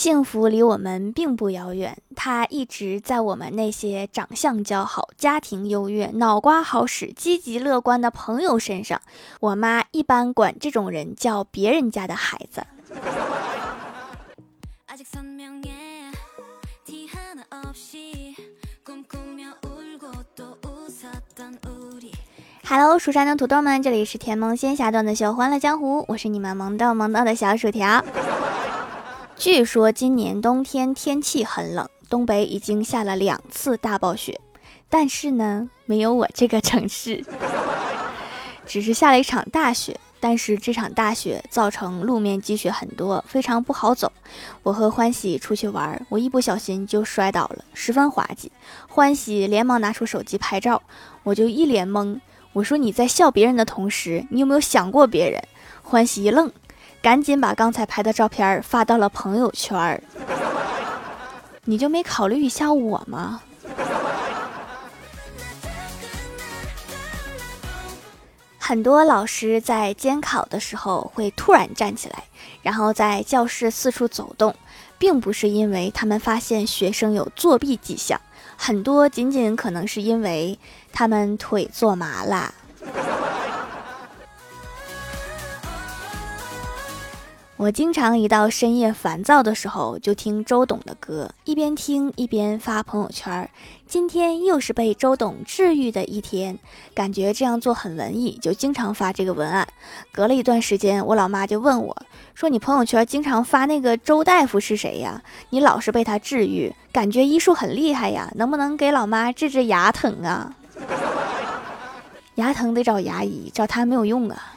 幸福离我们并不遥远，它一直在我们那些长相姣好、家庭优越、脑瓜好使、积极乐观的朋友身上。我妈一般管这种人叫“别人家的孩子”。Hello，蜀山的土豆们，这里是甜萌仙侠段的秀欢乐江湖，我是你们萌豆萌豆的小薯条。据说今年冬天天气很冷，东北已经下了两次大暴雪，但是呢，没有我这个城市，只是下了一场大雪。但是这场大雪造成路面积雪很多，非常不好走。我和欢喜出去玩，我一不小心就摔倒了，十分滑稽。欢喜连忙拿出手机拍照，我就一脸懵。我说你在笑别人的同时，你有没有想过别人？欢喜一愣。赶紧把刚才拍的照片发到了朋友圈你就没考虑一下我吗？很多老师在监考的时候会突然站起来，然后在教室四处走动，并不是因为他们发现学生有作弊迹象，很多仅仅可能是因为他们腿坐麻了。我经常一到深夜烦躁的时候，就听周董的歌，一边听一边发朋友圈。今天又是被周董治愈的一天，感觉这样做很文艺，就经常发这个文案。隔了一段时间，我老妈就问我说：“你朋友圈经常发那个周大夫是谁呀？你老是被他治愈，感觉医术很厉害呀，能不能给老妈治治牙疼啊？”牙疼得找牙医，找他没有用啊。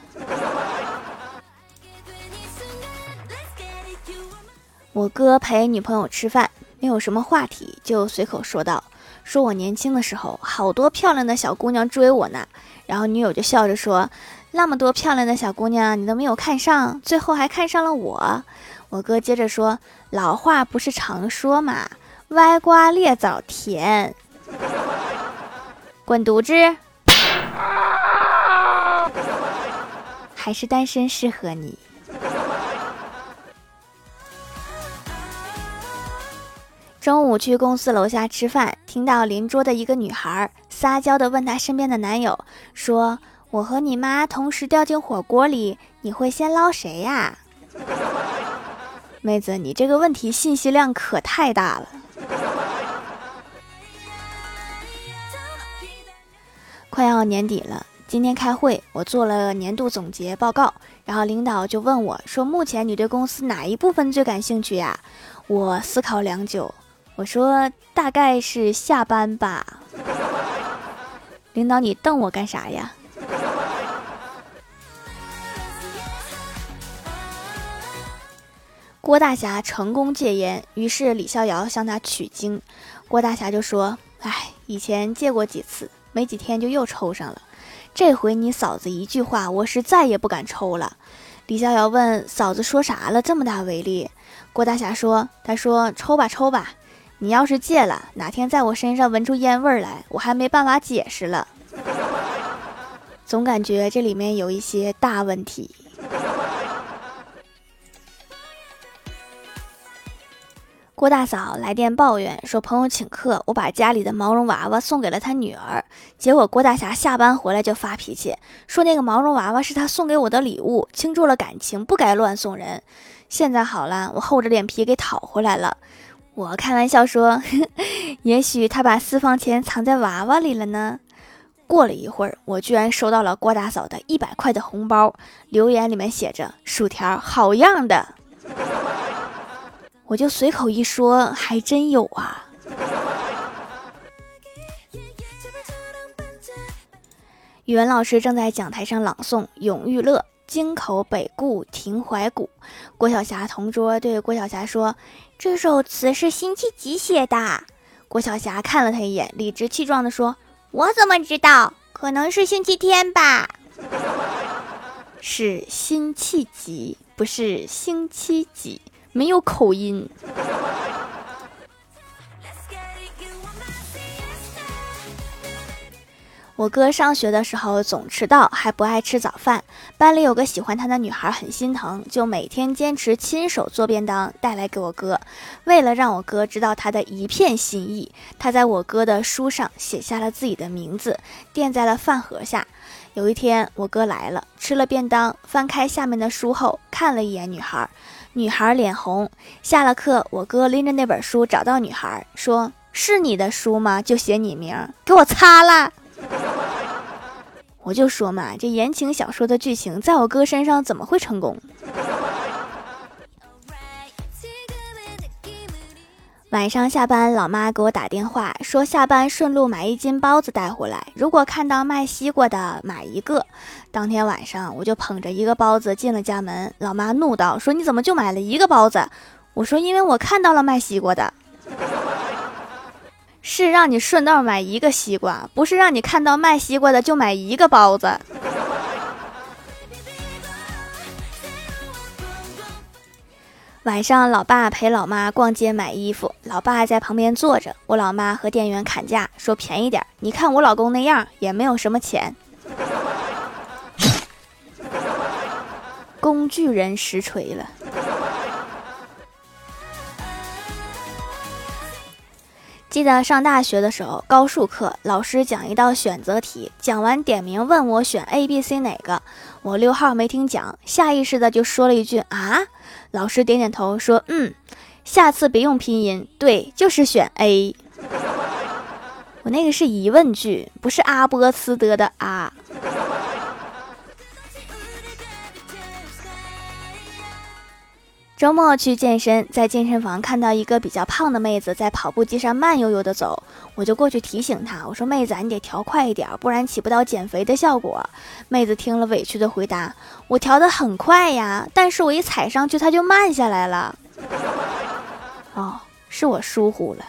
我哥陪女朋友吃饭，没有什么话题，就随口说道：“说我年轻的时候，好多漂亮的小姑娘追我呢。”然后女友就笑着说：“那么多漂亮的小姑娘，你都没有看上，最后还看上了我。”我哥接着说：“老话不是常说嘛，歪瓜裂枣甜，滚犊子！还是单身适合你。”中午去公司楼下吃饭，听到邻桌的一个女孩撒娇的问她身边的男友说：“我和你妈同时掉进火锅里，你会先捞谁呀？”妹子，你这个问题信息量可太大了。快要年底了，今天开会，我做了年度总结报告，然后领导就问我说：“目前你对公司哪一部分最感兴趣呀？”我思考良久。我说大概是下班吧，领导你瞪我干啥呀？郭大侠成功戒烟，于是李逍遥向他取经。郭大侠就说：“哎，以前戒过几次，没几天就又抽上了。这回你嫂子一句话，我是再也不敢抽了。”李逍遥问嫂子说啥了，这么大威力？郭大侠说：“他说抽吧，抽吧。”你要是戒了，哪天在我身上闻出烟味儿来，我还没办法解释了。总感觉这里面有一些大问题。郭大嫂来电抱怨说，朋友请客，我把家里的毛绒娃娃送给了他女儿，结果郭大侠下班回来就发脾气，说那个毛绒娃娃是他送给我的礼物，倾注了感情，不该乱送人。现在好了，我厚着脸皮给讨回来了。我开玩笑说，也许他把私房钱藏在娃娃里了呢。过了一会儿，我居然收到了郭大嫂的一百块的红包，留言里面写着“薯条好样的”，我就随口一说，还真有啊。语文老师正在讲台上朗诵《永遇乐》。京口北固亭怀古，郭晓霞同桌对郭晓霞说：“这首词是辛弃疾写的。”郭晓霞看了他一眼，理直气壮地说：“我怎么知道？可能是星期天吧。”是辛弃疾，不是星期几，没有口音。我哥上学的时候总迟到，还不爱吃早饭。班里有个喜欢他的女孩很心疼，就每天坚持亲手做便当带来给我哥。为了让我哥知道他的一片心意，他在我哥的书上写下了自己的名字，垫在了饭盒下。有一天，我哥来了，吃了便当，翻开下面的书后看了一眼女孩，女孩脸红。下了课，我哥拎着那本书找到女孩，说：“是你的书吗？就写你名，给我擦了。”我就说嘛，这言情小说的剧情在我哥身上怎么会成功？晚上下班，老妈给我打电话说下班顺路买一斤包子带回来，如果看到卖西瓜的买一个。当天晚上我就捧着一个包子进了家门，老妈怒道：“说你怎么就买了一个包子？”我说：“因为我看到了卖西瓜的。”是让你顺道买一个西瓜，不是让你看到卖西瓜的就买一个包子。晚上，老爸陪老妈逛街买衣服，老爸在旁边坐着，我老妈和店员砍价，说便宜点。你看我老公那样，也没有什么钱。工具人实锤了。记得上大学的时候，高数课老师讲一道选择题，讲完点名问我选 A、B、C 哪个，我六号没听讲，下意识的就说了一句啊。老师点点头说嗯，下次别用拼音，对，就是选 A。我那个是疑问句，不是阿波茨德的啊。周末去健身，在健身房看到一个比较胖的妹子在跑步机上慢悠悠的走，我就过去提醒她，我说：“妹子，你得调快一点，不然起不到减肥的效果。”妹子听了委屈的回答：“我调的很快呀，但是我一踩上去，它就慢下来了。”哦，是我疏忽了。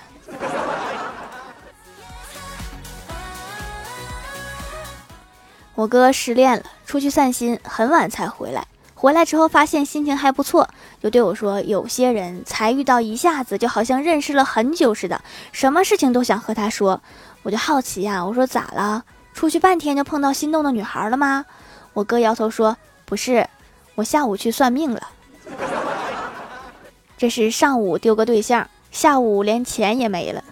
我哥失恋了，出去散心，很晚才回来。回来之后发现心情还不错，就对我说：“有些人才遇到一下子，就好像认识了很久似的，什么事情都想和他说。”我就好奇呀，我说：“咋了？出去半天就碰到心动的女孩了吗？”我哥摇头说：“不是，我下午去算命了。这是上午丢个对象，下午连钱也没了。”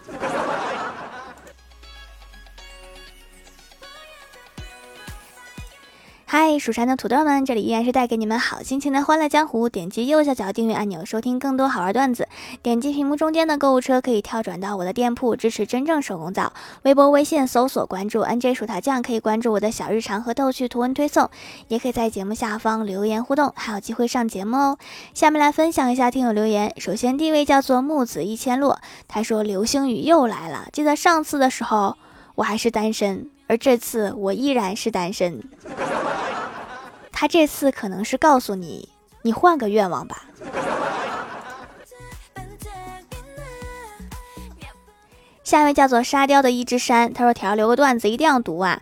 嗨，蜀山的土豆们，这里依然是带给你们好心情的欢乐江湖。点击右下角订阅按钮，收听更多好玩段子。点击屏幕中间的购物车，可以跳转到我的店铺，支持真正手工皂。微博、微信搜索关注 NJ 薯条酱，可以关注我的小日常和逗趣图文推送，也可以在节目下方留言互动，还有机会上节目哦。下面来分享一下听友留言。首先第一位叫做木子一千落，他说流星雨又来了。记得上次的时候我还是单身，而这次我依然是单身。他这次可能是告诉你，你换个愿望吧。下一位叫做沙雕的一只山，他说：“条留个段子，一定要读啊！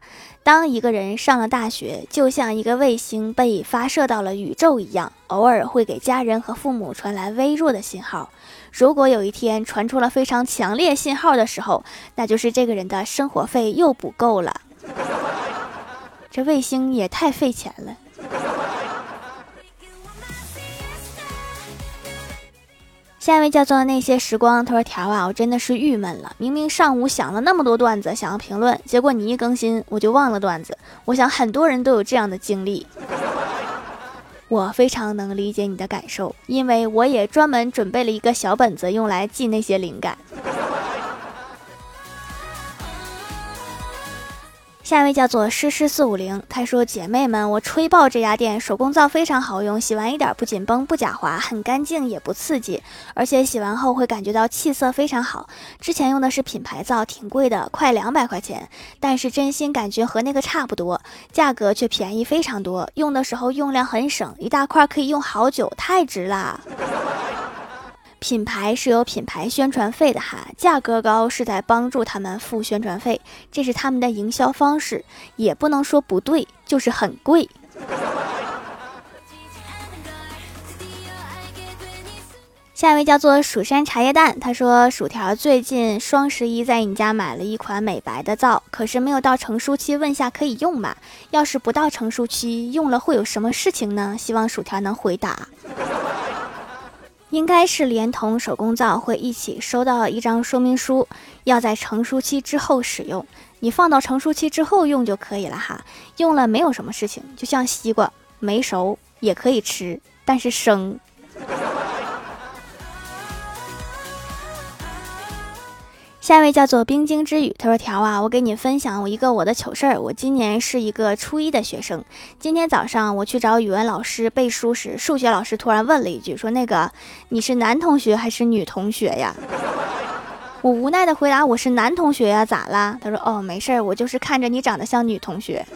当一个人上了大学，就像一个卫星被发射到了宇宙一样，偶尔会给家人和父母传来微弱的信号。如果有一天传出了非常强烈信号的时候，那就是这个人的生活费又不够了。这卫星也太费钱了。”下一位叫做那些时光，他说：“条啊，我真的是郁闷了。明明上午想了那么多段子想要评论，结果你一更新我就忘了段子。我想很多人都有这样的经历，我非常能理解你的感受，因为我也专门准备了一个小本子用来记那些灵感。”下一位叫做诗诗四五零，他说：“姐妹们，我吹爆这家店手工皂非常好用，洗完一点不紧绷不假滑，很干净也不刺激，而且洗完后会感觉到气色非常好。之前用的是品牌皂，挺贵的，快两百块钱，但是真心感觉和那个差不多，价格却便宜非常多。用的时候用量很省，一大块可以用好久，太值啦！”品牌是有品牌宣传费的哈，价格高是在帮助他们付宣传费，这是他们的营销方式，也不能说不对，就是很贵。下一位叫做蜀山茶叶蛋，他说：“薯条最近双十一在你家买了一款美白的皂，可是没有到成熟期，问下可以用吗？要是不到成熟期，用了会有什么事情呢？希望薯条能回答。应该是连同手工皂会一起收到一张说明书，要在成熟期之后使用，你放到成熟期之后用就可以了哈。用了没有什么事情，就像西瓜没熟也可以吃，但是生。”下一位叫做冰晶之雨，他说：“条啊，我给你分享我一个我的糗事儿。我今年是一个初一的学生。今天早上我去找语文老师背书时，数学老师突然问了一句，说那个你是男同学还是女同学呀？我无奈的回答我是男同学呀，咋啦？他说哦，没事儿，我就是看着你长得像女同学。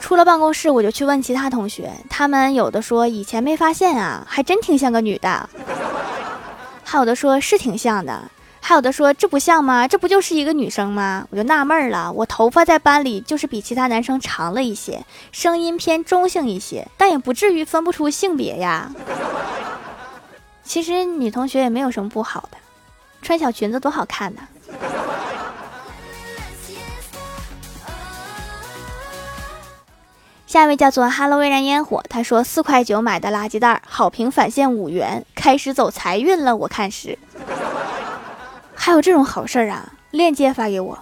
出了办公室我就去问其他同学，他们有的说以前没发现啊，还真挺像个女的，还有的说是挺像的。”还有的说这不像吗？这不就是一个女生吗？我就纳闷了。我头发在班里就是比其他男生长了一些，声音偏中性一些，但也不至于分不出性别呀。其实女同学也没有什么不好的，穿小裙子多好看呢。下一位叫做哈喽微燃烟火，他说四块九买的垃圾袋，好评返现五元，开始走财运了。我看是。还有这种好事啊！链接发给我。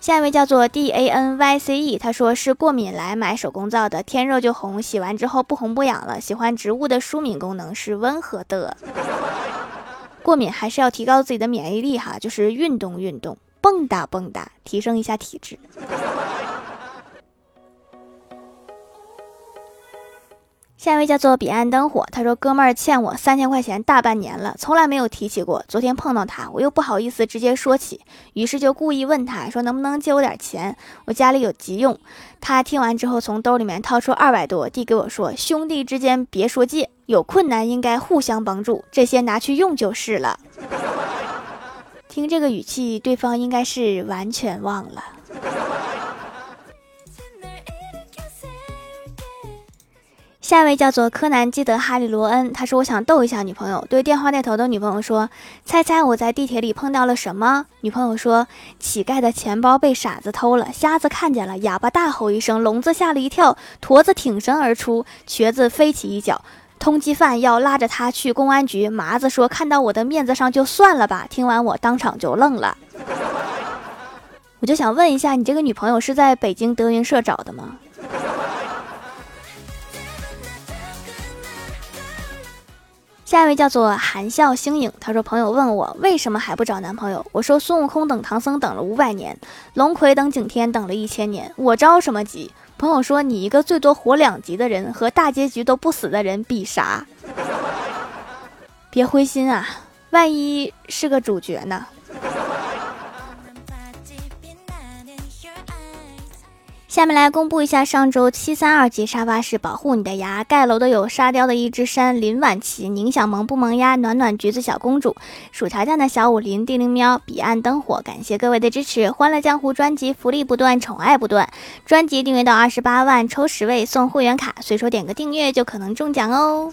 下一位叫做 D A N Y C E，他说是过敏来买手工皂的，天热就红，洗完之后不红不痒了。喜欢植物的舒敏功能是温和的。过敏还是要提高自己的免疫力哈，就是运动运动，蹦跶蹦跶，提升一下体质。下一位叫做彼岸灯火，他说：“哥们儿欠我三千块钱大半年了，从来没有提起过。昨天碰到他，我又不好意思直接说起，于是就故意问他说能不能借我点钱，我家里有急用。他听完之后，从兜里面掏出二百多，递给我说：兄弟之间别说借，有困难应该互相帮助，这些拿去用就是了。听这个语气，对方应该是完全忘了。”下一位叫做柯南基德哈利罗恩，他说：“我想逗一下女朋友，对电话那头的女朋友说，猜猜我在地铁里碰到了什么？”女朋友说：“乞丐的钱包被傻子偷了，瞎子看见了，哑巴大吼一声，聋子吓了一跳，驼子挺身而出，瘸子飞起一脚，通缉犯要拉着他去公安局。麻子说：看到我的面子上就算了吧。听完我当场就愣了，我就想问一下，你这个女朋友是在北京德云社找的吗？”下一位叫做含笑星影，他说：“朋友问我为什么还不找男朋友，我说孙悟空等唐僧等了五百年，龙葵等景天等了一千年，我着什么急？”朋友说：“你一个最多活两集的人，和大结局都不死的人比啥？别灰心啊，万一是个主角呢？”下面来公布一下上周七三二级沙发是保护你的牙盖楼的有沙雕的一只山林晚琪宁想萌不萌呀暖暖橘子小公主薯条酱的小武林地灵喵彼岸灯火感谢各位的支持欢乐江湖专辑福利不断宠爱不断专辑订阅到二十八万抽十位送会员卡随手点个订阅就可能中奖哦。